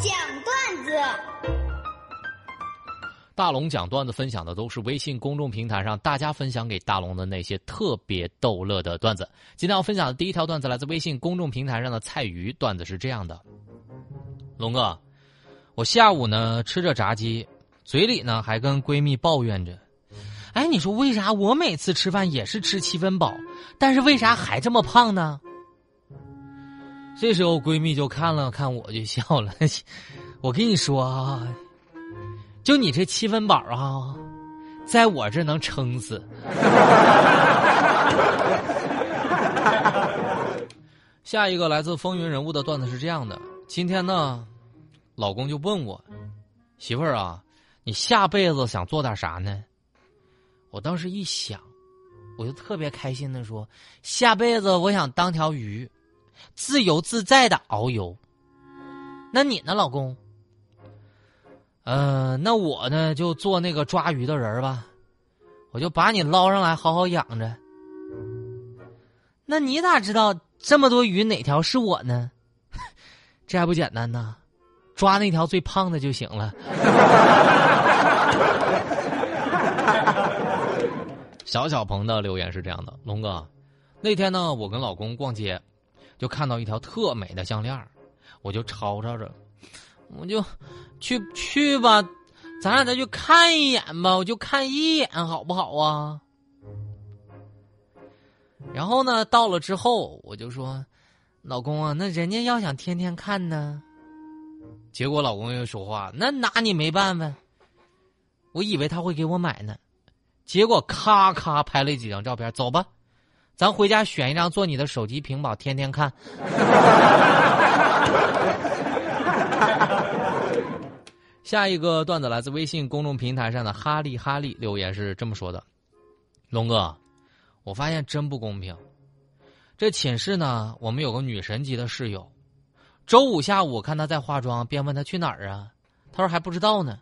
讲段子。大龙讲段子分享的都是微信公众平台上大家分享给大龙的那些特别逗乐的段子。今天要分享的第一条段子来自微信公众平台上的菜鱼，段子是这样的：龙哥，我下午呢吃着炸鸡，嘴里呢还跟闺蜜抱怨着，哎，你说为啥我每次吃饭也是吃七分饱，但是为啥还这么胖呢？这时候闺蜜就看了看我就笑了，我跟你说啊。就你这七分饱啊，在我这能撑死。下一个来自风云人物的段子是这样的：今天呢，老公就问我，媳妇儿啊，你下辈子想做点啥呢？我当时一想，我就特别开心的说，下辈子我想当条鱼，自由自在的遨游。那你呢，老公？嗯，那我呢就做那个抓鱼的人吧，我就把你捞上来，好好养着。那你咋知道这么多鱼哪条是我呢？这还不简单呢，抓那条最胖的就行了。小小鹏的留言是这样的：龙哥，那天呢，我跟老公逛街，就看到一条特美的项链我就吵吵着，我就。去去吧，咱俩再去看一眼吧，我就看一眼，好不好啊？然后呢，到了之后，我就说：“老公啊，那人家要想天天看呢。”结果老公又说话：“那拿你没办法。”我以为他会给我买呢，结果咔咔拍了几张照片，走吧，咱回家选一张做你的手机屏保，天天看。下一个段子来自微信公众平台上的哈利哈利留言是这么说的：“龙哥，我发现真不公平。这寝室呢，我们有个女神级的室友，周五下午看她在化妆，便问她去哪儿啊？她说还不知道呢。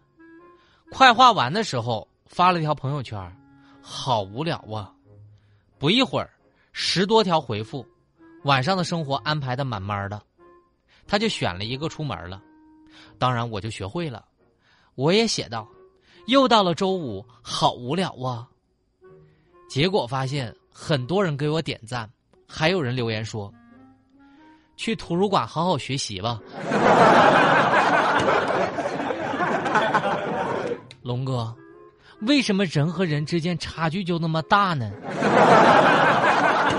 快化完的时候发了一条朋友圈，好无聊啊！不一会儿，十多条回复，晚上的生活安排的满满的，他就选了一个出门了。当然，我就学会了。”我也写道：“又到了周五，好无聊啊。”结果发现很多人给我点赞，还有人留言说：“去图书馆好好学习吧。”龙哥，为什么人和人之间差距就那么大呢？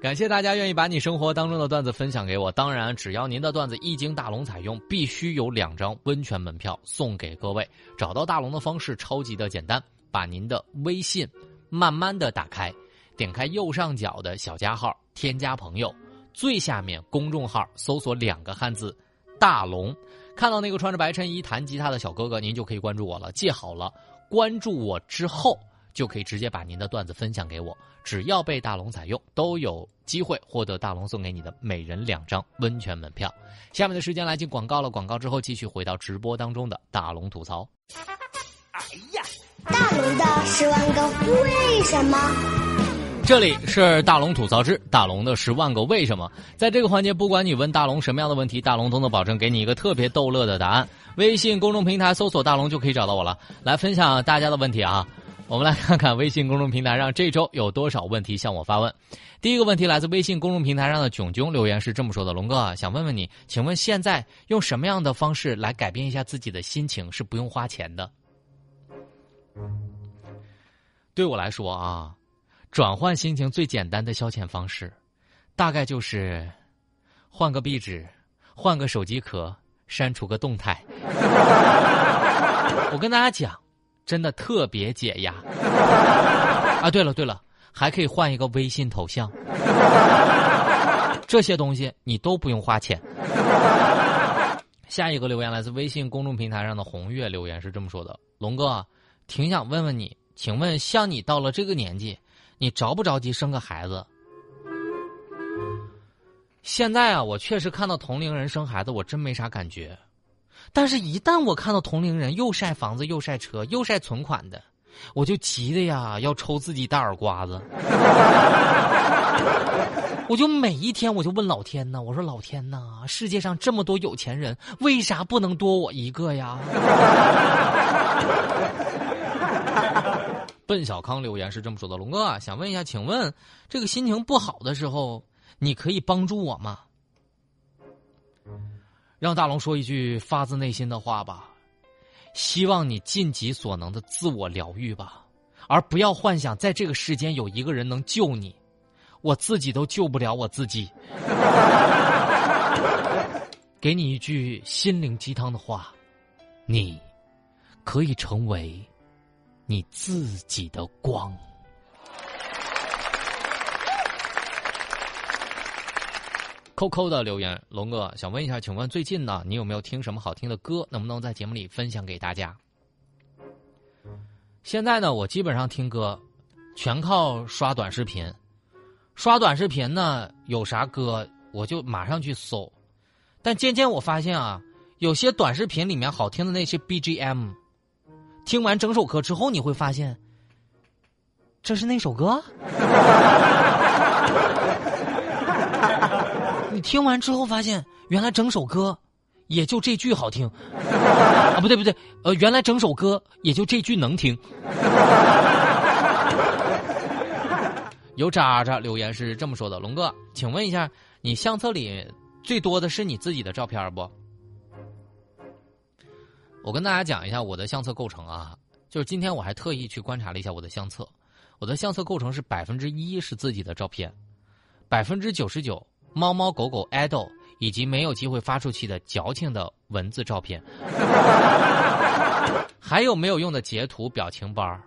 感谢大家愿意把你生活当中的段子分享给我。当然，只要您的段子一经大龙采用，必须有两张温泉门票送给各位。找到大龙的方式超级的简单，把您的微信慢慢的打开，点开右上角的小加号，添加朋友，最下面公众号搜索两个汉字“大龙”，看到那个穿着白衬衣弹吉他的小哥哥，您就可以关注我了。记好了，关注我之后。就可以直接把您的段子分享给我，只要被大龙采用，都有机会获得大龙送给你的每人两张温泉门票。下面的时间来进广告了，广告之后继续回到直播当中的大龙吐槽。哎呀，大龙的十万个为什么？这里是大龙吐槽之大龙的十万个为什么。在这个环节，不管你问大龙什么样的问题，大龙都能保证给你一个特别逗乐的答案。微信公众平台搜索大龙就可以找到我了，来分享大家的问题啊。我们来看看微信公众平台上这周有多少问题向我发问。第一个问题来自微信公众平台上的囧囧留言是这么说的：“龙哥想问问你，请问现在用什么样的方式来改变一下自己的心情是不用花钱的？”对我来说啊，转换心情最简单的消遣方式，大概就是换个壁纸，换个手机壳，删除个动态。我跟大家讲。真的特别解压 啊！对了对了，还可以换一个微信头像，这些东西你都不用花钱。下一个留言来自微信公众平台上的红月留言是这么说的：“龙哥，挺想问问你，请问像你到了这个年纪，你着不着急生个孩子？”现在啊，我确实看到同龄人生孩子，我真没啥感觉。但是，一旦我看到同龄人又晒房子又晒车又晒存款的，我就急的呀，要抽自己大耳刮子。我就每一天我就问老天呐，我说老天呐，世界上这么多有钱人，为啥不能多我一个呀？笨小康留言是这么说的：龙哥想问一下，请问这个心情不好的时候，你可以帮助我吗？让大龙说一句发自内心的话吧，希望你尽己所能的自我疗愈吧，而不要幻想在这个世间有一个人能救你。我自己都救不了我自己，给你一句心灵鸡汤的话：你可以成为你自己的光。扣扣的留言，龙哥想问一下，请问最近呢，你有没有听什么好听的歌？能不能在节目里分享给大家？现在呢，我基本上听歌全靠刷短视频。刷短视频呢，有啥歌我就马上去搜，但渐渐我发现啊，有些短视频里面好听的那些 BGM，听完整首歌之后，你会发现，这是那首歌。听完之后发现，原来整首歌也就这句好听 啊，不对不对，呃，原来整首歌也就这句能听。有渣渣留言是这么说的：“龙哥，请问一下，你相册里最多的是你自己的照片不？”我跟大家讲一下我的相册构成啊，就是今天我还特意去观察了一下我的相册，我的相册构成是百分之一是自己的照片，百分之九十九猫猫狗狗 idol 以及没有机会发出去的矫情的文字照片，还有没有用的截图表情包，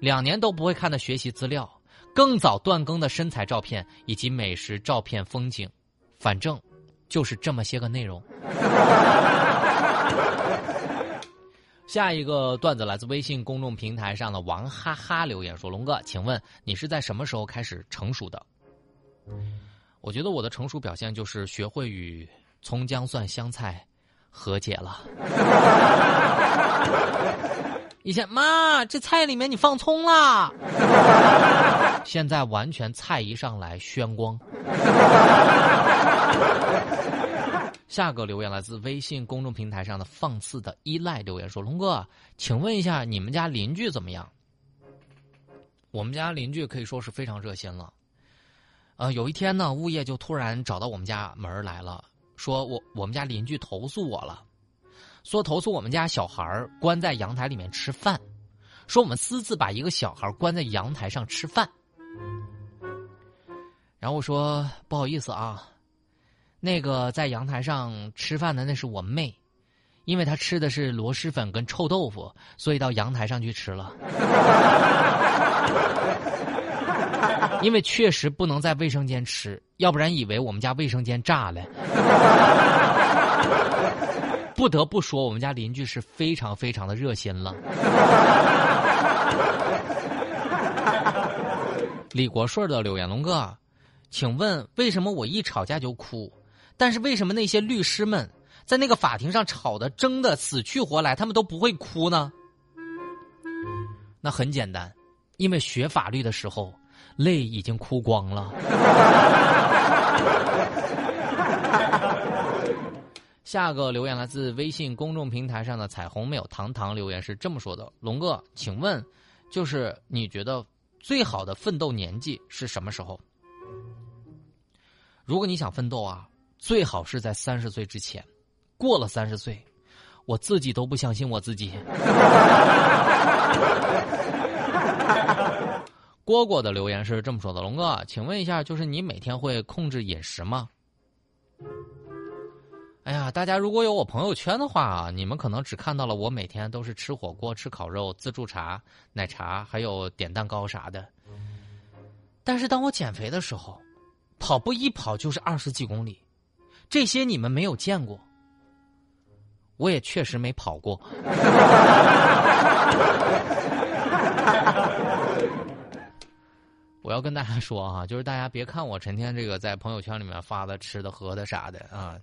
两年都不会看的学习资料。更早断更的身材照片以及美食照片、风景，反正就是这么些个内容。下一个段子来自微信公众平台上的王哈哈留言说：“龙哥，请问你是在什么时候开始成熟的？”我觉得我的成熟表现就是学会与葱姜蒜香菜和解了。以前妈，这菜里面你放葱啦。现在完全菜一上来宣光。下个留言来自微信公众平台上的放肆的依赖留言说：“龙哥，请问一下你们家邻居怎么样？”我们家邻居可以说是非常热心了。呃，有一天呢，物业就突然找到我们家门来了，说我我们家邻居投诉我了。说投诉我们家小孩关在阳台里面吃饭，说我们私自把一个小孩关在阳台上吃饭。然后我说不好意思啊，那个在阳台上吃饭的那是我妹，因为她吃的是螺蛳粉跟臭豆腐，所以到阳台上去吃了。因为确实不能在卫生间吃，要不然以为我们家卫生间炸了。不得不说，我们家邻居是非常非常的热心了。李国顺的留言，龙哥，请问为什么我一吵架就哭？但是为什么那些律师们在那个法庭上吵的争的死去活来，他们都不会哭呢？那很简单，因为学法律的时候泪已经哭光了。下个留言来自微信公众平台上的彩虹没有糖糖留言是这么说的：龙哥，请问，就是你觉得最好的奋斗年纪是什么时候？如果你想奋斗啊，最好是在三十岁之前。过了三十岁，我自己都不相信我自己。蝈蝈的留言是这么说的：龙哥，请问一下，就是你每天会控制饮食吗？哎呀，大家如果有我朋友圈的话啊，你们可能只看到了我每天都是吃火锅、吃烤肉、自助茶、奶茶，还有点蛋糕啥的。但是当我减肥的时候，跑步一跑就是二十几公里，这些你们没有见过，我也确实没跑过。我要跟大家说啊，就是大家别看我成天这个在朋友圈里面发的吃的喝的啥的啊。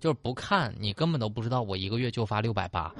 就是不看，你根本都不知道我一个月就发六百八。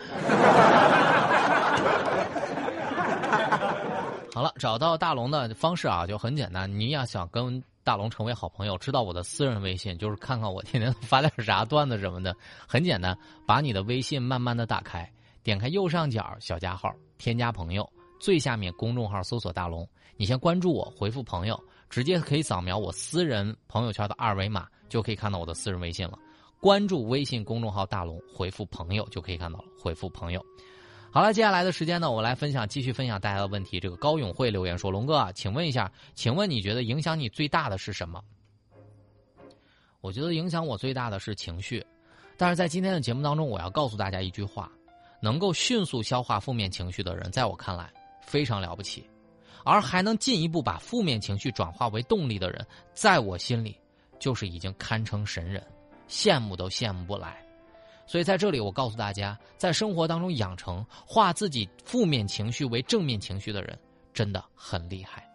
好了，找到大龙的方式啊，就很简单。你要想跟大龙成为好朋友，知道我的私人微信，就是看看我天天发点啥段子什么的。很简单，把你的微信慢慢的打开，点开右上角小加号，添加朋友，最下面公众号搜索大龙，你先关注我，回复朋友，直接可以扫描我私人朋友圈的二维码，就可以看到我的私人微信了。关注微信公众号大龙，回复朋友就可以看到了。回复朋友。好了，接下来的时间呢，我来分享，继续分享大家的问题。这个高永慧留言说：“龙哥啊，请问一下，请问你觉得影响你最大的是什么？”我觉得影响我最大的是情绪，但是在今天的节目当中，我要告诉大家一句话：能够迅速消化负面情绪的人，在我看来非常了不起；而还能进一步把负面情绪转化为动力的人，在我心里就是已经堪称神人，羡慕都羡慕不来。所以在这里，我告诉大家，在生活当中养成化自己负面情绪为正面情绪的人，真的很厉害。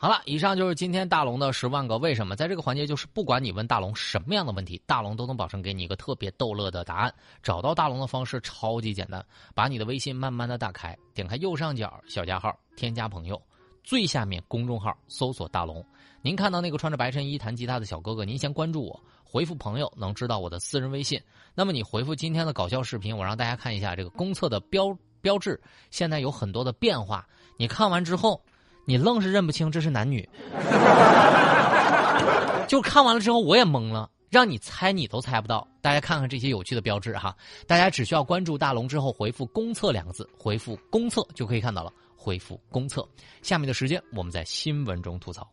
好了，以上就是今天大龙的十万个为什么。在这个环节，就是不管你问大龙什么样的问题，大龙都能保证给你一个特别逗乐的答案。找到大龙的方式超级简单，把你的微信慢慢的打开，点开右上角小加号，添加朋友。最下面公众号搜索大龙，您看到那个穿着白衬衣弹吉他的小哥哥，您先关注我，回复朋友能知道我的私人微信。那么你回复今天的搞笑视频，我让大家看一下这个公测的标标志，现在有很多的变化。你看完之后，你愣是认不清这是男女。就看完了之后我也懵了，让你猜你都猜不到。大家看看这些有趣的标志哈，大家只需要关注大龙之后回复“公测”两个字，回复“公测”就可以看到了。回复公测，下面的时间我们在新闻中吐槽。